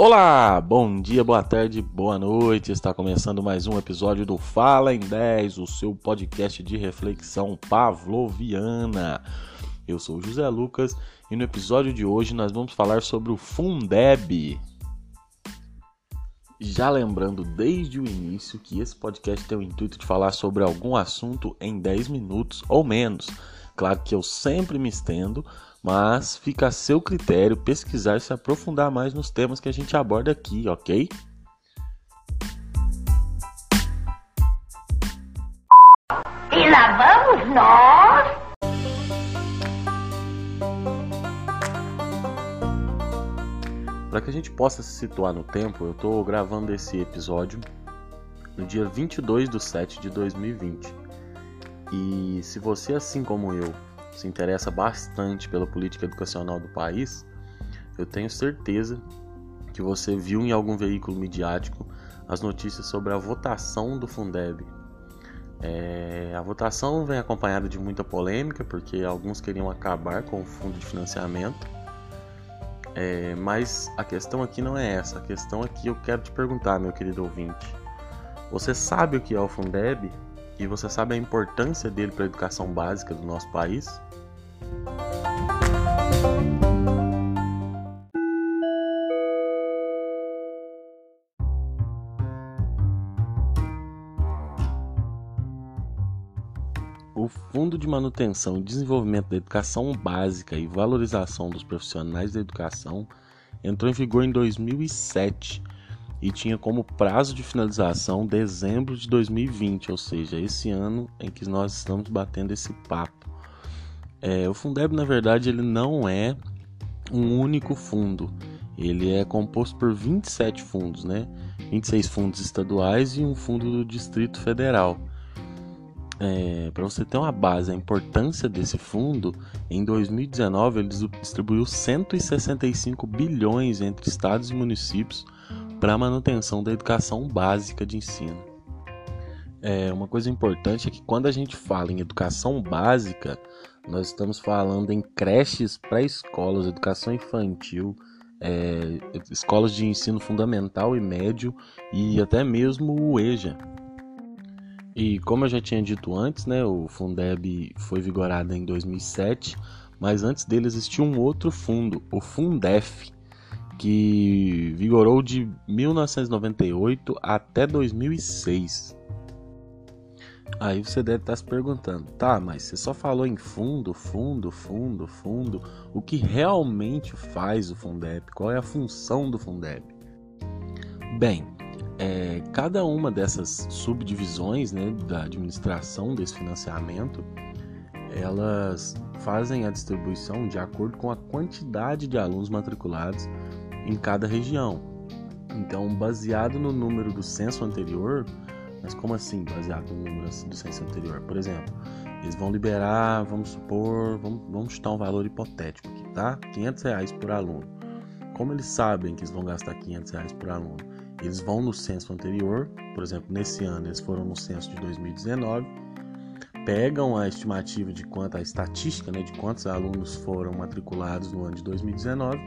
Olá, bom dia, boa tarde, boa noite. Está começando mais um episódio do Fala em 10, o seu podcast de reflexão pavloviana. Eu sou José Lucas e no episódio de hoje nós vamos falar sobre o Fundeb. Já lembrando desde o início que esse podcast tem o intuito de falar sobre algum assunto em 10 minutos ou menos. Claro que eu sempre me estendo, mas fica a seu critério pesquisar e se aprofundar mais nos temas que a gente aborda aqui, ok? E lá vamos nós. Para que a gente possa se situar no tempo, eu estou gravando esse episódio no dia 22 de 7 de 2020. E se você, assim como eu, se interessa bastante pela política educacional do país, eu tenho certeza que você viu em algum veículo midiático as notícias sobre a votação do Fundeb. É, a votação vem acompanhada de muita polêmica, porque alguns queriam acabar com o fundo de financiamento. É, mas a questão aqui não é essa. A questão aqui eu quero te perguntar, meu querido ouvinte. Você sabe o que é o Fundeb? E você sabe a importância dele para a educação básica do nosso país? O Fundo de Manutenção e Desenvolvimento da Educação Básica e Valorização dos Profissionais da Educação entrou em vigor em 2007 e tinha como prazo de finalização dezembro de 2020, ou seja, esse ano em que nós estamos batendo esse papo. É, o Fundeb, na verdade, ele não é um único fundo. Ele é composto por 27 fundos, né? 26 fundos estaduais e um fundo do Distrito Federal. É, Para você ter uma base, a importância desse fundo, em 2019 ele distribuiu 165 bilhões entre estados e municípios para a manutenção da educação básica de ensino. É, uma coisa importante é que quando a gente fala em educação básica, nós estamos falando em creches pré-escolas, educação infantil, é, escolas de ensino fundamental e médio e até mesmo o EJA. E como eu já tinha dito antes, né, o Fundeb foi vigorado em 2007, mas antes dele existia um outro fundo, o Fundef, que vigorou de 1998 até 2006. Aí você deve estar se perguntando, tá, mas você só falou em fundo, fundo, fundo, fundo. O que realmente faz o Fundeb? Qual é a função do Fundeb? Bem, é, cada uma dessas subdivisões né, da administração desse financiamento, elas fazem a distribuição de acordo com a quantidade de alunos matriculados em cada região. Então, baseado no número do censo anterior, mas como assim baseado no número do censo anterior? Por exemplo, eles vão liberar, vamos supor, vamos, vamos chutar um valor hipotético aqui, tá? 500 reais por aluno. Como eles sabem que eles vão gastar 500 reais por aluno? Eles vão no censo anterior, por exemplo, nesse ano eles foram no censo de 2019, pegam a estimativa de quanto a estatística, né, de quantos alunos foram matriculados no ano de 2019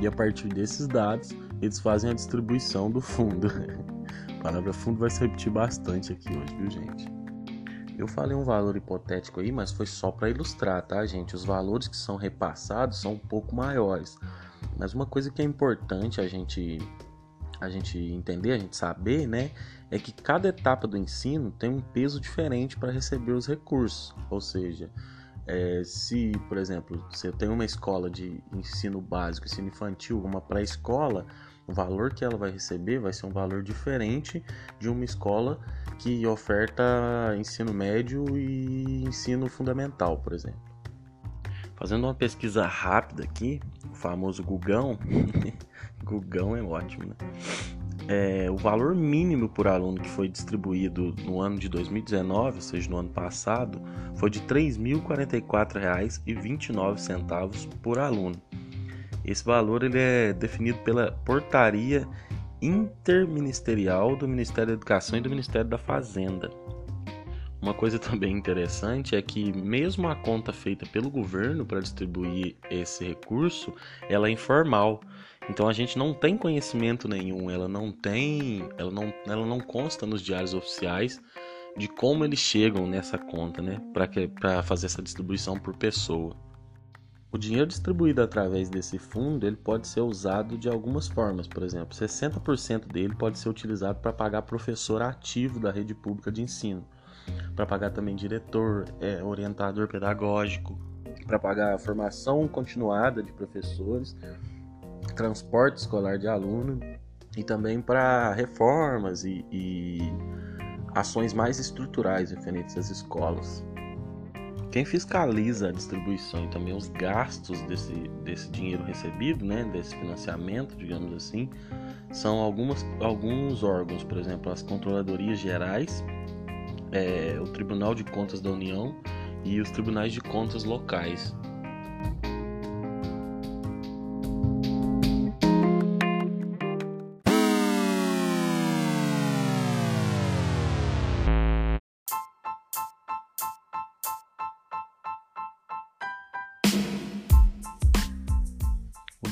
e a partir desses dados eles fazem a distribuição do fundo. a palavra fundo vai se repetir bastante aqui hoje, viu, gente? Eu falei um valor hipotético aí, mas foi só para ilustrar, tá, gente? Os valores que são repassados são um pouco maiores. Mas uma coisa que é importante a gente a gente entender, a gente saber, né, é que cada etapa do ensino tem um peso diferente para receber os recursos. Ou seja, é, se, por exemplo, você tem uma escola de ensino básico, ensino infantil, uma pré-escola, o valor que ela vai receber vai ser um valor diferente de uma escola que oferta ensino médio e ensino fundamental, por exemplo. Fazendo uma pesquisa rápida aqui, o famoso Gugão, Gugão é ótimo, né? É, o valor mínimo por aluno que foi distribuído no ano de 2019, ou seja, no ano passado, foi de R$ 3.044,29 por aluno. Esse valor ele é definido pela portaria interministerial do Ministério da Educação e do Ministério da Fazenda. Uma coisa também interessante é que mesmo a conta feita pelo governo para distribuir esse recurso, ela é informal. Então a gente não tem conhecimento nenhum, ela não tem, ela não, ela não consta nos diários oficiais de como eles chegam nessa conta, né, para fazer essa distribuição por pessoa. O dinheiro distribuído através desse fundo ele pode ser usado de algumas formas, por exemplo, 60% dele pode ser utilizado para pagar professor ativo da rede pública de ensino, para pagar também diretor, é, orientador pedagógico, para pagar a formação continuada de professores, transporte escolar de aluno. E também para reformas e, e ações mais estruturais referentes às escolas. Quem fiscaliza a distribuição e também os gastos desse, desse dinheiro recebido, né, desse financiamento, digamos assim, são algumas, alguns órgãos, por exemplo, as controladorias gerais, é, o Tribunal de Contas da União e os tribunais de contas locais.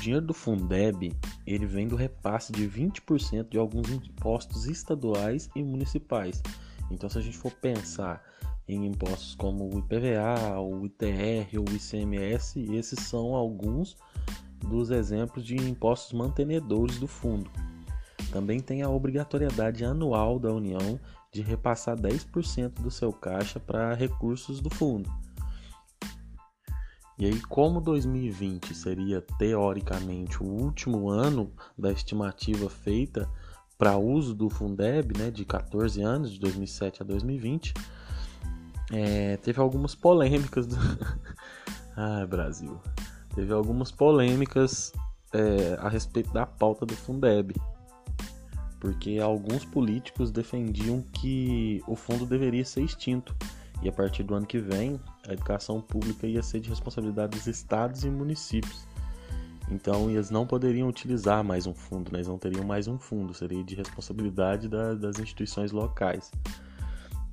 Dinheiro do Fundeb ele vem do repasse de 20% de alguns impostos estaduais e municipais. Então, se a gente for pensar em impostos como o IPVA, o ITR o ICMS, esses são alguns dos exemplos de impostos mantenedores do fundo. Também tem a obrigatoriedade anual da União de repassar 10% do seu caixa para recursos do fundo. E aí, como 2020 seria teoricamente o último ano da estimativa feita para uso do Fundeb, né, de 14 anos, de 2007 a 2020, é, teve algumas polêmicas. Do... Brasil. Teve algumas polêmicas é, a respeito da pauta do Fundeb. Porque alguns políticos defendiam que o fundo deveria ser extinto e a partir do ano que vem a educação pública ia ser de responsabilidade dos estados e municípios. Então eles não poderiam utilizar mais um fundo, né? eles não teriam mais um fundo, seria de responsabilidade da, das instituições locais.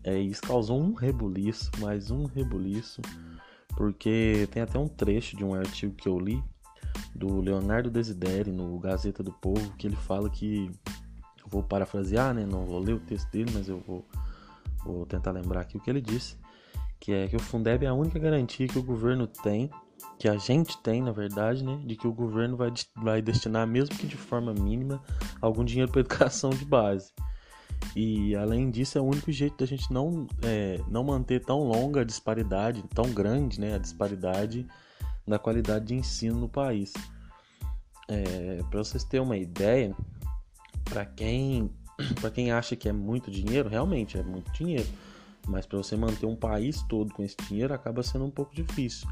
É, isso causou um rebuliço, mais um rebuliço, porque tem até um trecho de um artigo que eu li do Leonardo Desideri no Gazeta do Povo, que ele fala que eu vou parafrasear, né? Não vou ler o texto dele, mas eu vou Vou tentar lembrar aqui o que ele disse, que é que o Fundeb é a única garantia que o governo tem, que a gente tem, na verdade, né, de que o governo vai, vai destinar, mesmo que de forma mínima, algum dinheiro para educação de base. E além disso, é o único jeito da gente não, é, não manter tão longa a disparidade, tão grande né, a disparidade na qualidade de ensino no país. É, para vocês terem uma ideia, para quem para quem acha que é muito dinheiro, realmente é muito dinheiro. Mas para você manter um país todo com esse dinheiro acaba sendo um pouco difícil.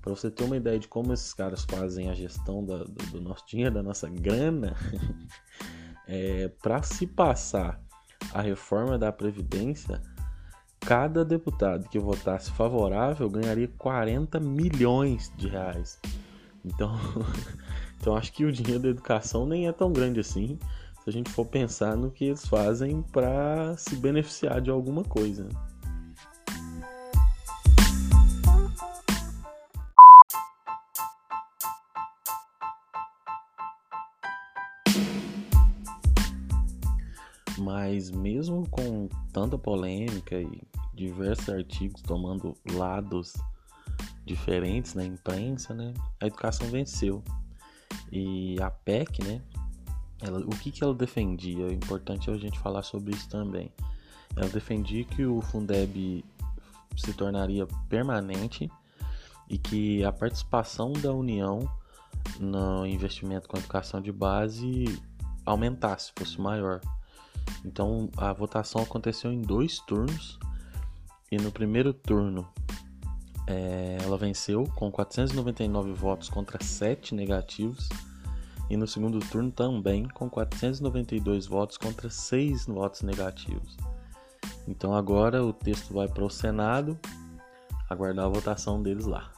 Para você ter uma ideia de como esses caras fazem a gestão da, do, do, nosso dinheiro, da nossa grana, é, para se passar a reforma da Previdência, cada deputado que votasse favorável ganharia 40 milhões de reais. Então, então acho que o dinheiro da educação nem é tão grande assim se a gente for pensar no que eles fazem para se beneficiar de alguma coisa. Mas mesmo com tanta polêmica e diversos artigos tomando lados diferentes na imprensa, né, a educação venceu. E a PEC, né, ela, o que, que ela defendia? É importante a gente falar sobre isso também. Ela defendia que o Fundeb se tornaria permanente e que a participação da União no investimento com educação de base aumentasse, fosse maior. Então a votação aconteceu em dois turnos e no primeiro turno é, ela venceu com 499 votos contra 7 negativos e no segundo turno também com 492 votos contra 6 votos negativos. Então agora o texto vai para o Senado, aguardar a votação deles lá.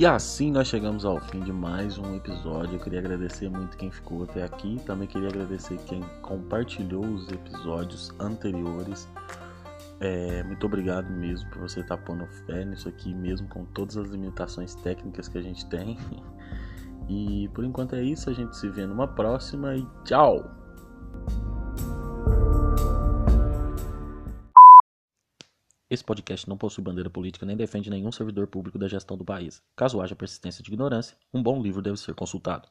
E assim nós chegamos ao fim de mais um episódio. Eu queria agradecer muito quem ficou até aqui. Também queria agradecer quem compartilhou os episódios anteriores. É, muito obrigado mesmo por você estar pondo fé nisso aqui, mesmo com todas as limitações técnicas que a gente tem. E por enquanto é isso, a gente se vê numa próxima e tchau! Esse podcast não possui bandeira política nem defende nenhum servidor público da gestão do país. Caso haja persistência de ignorância, um bom livro deve ser consultado.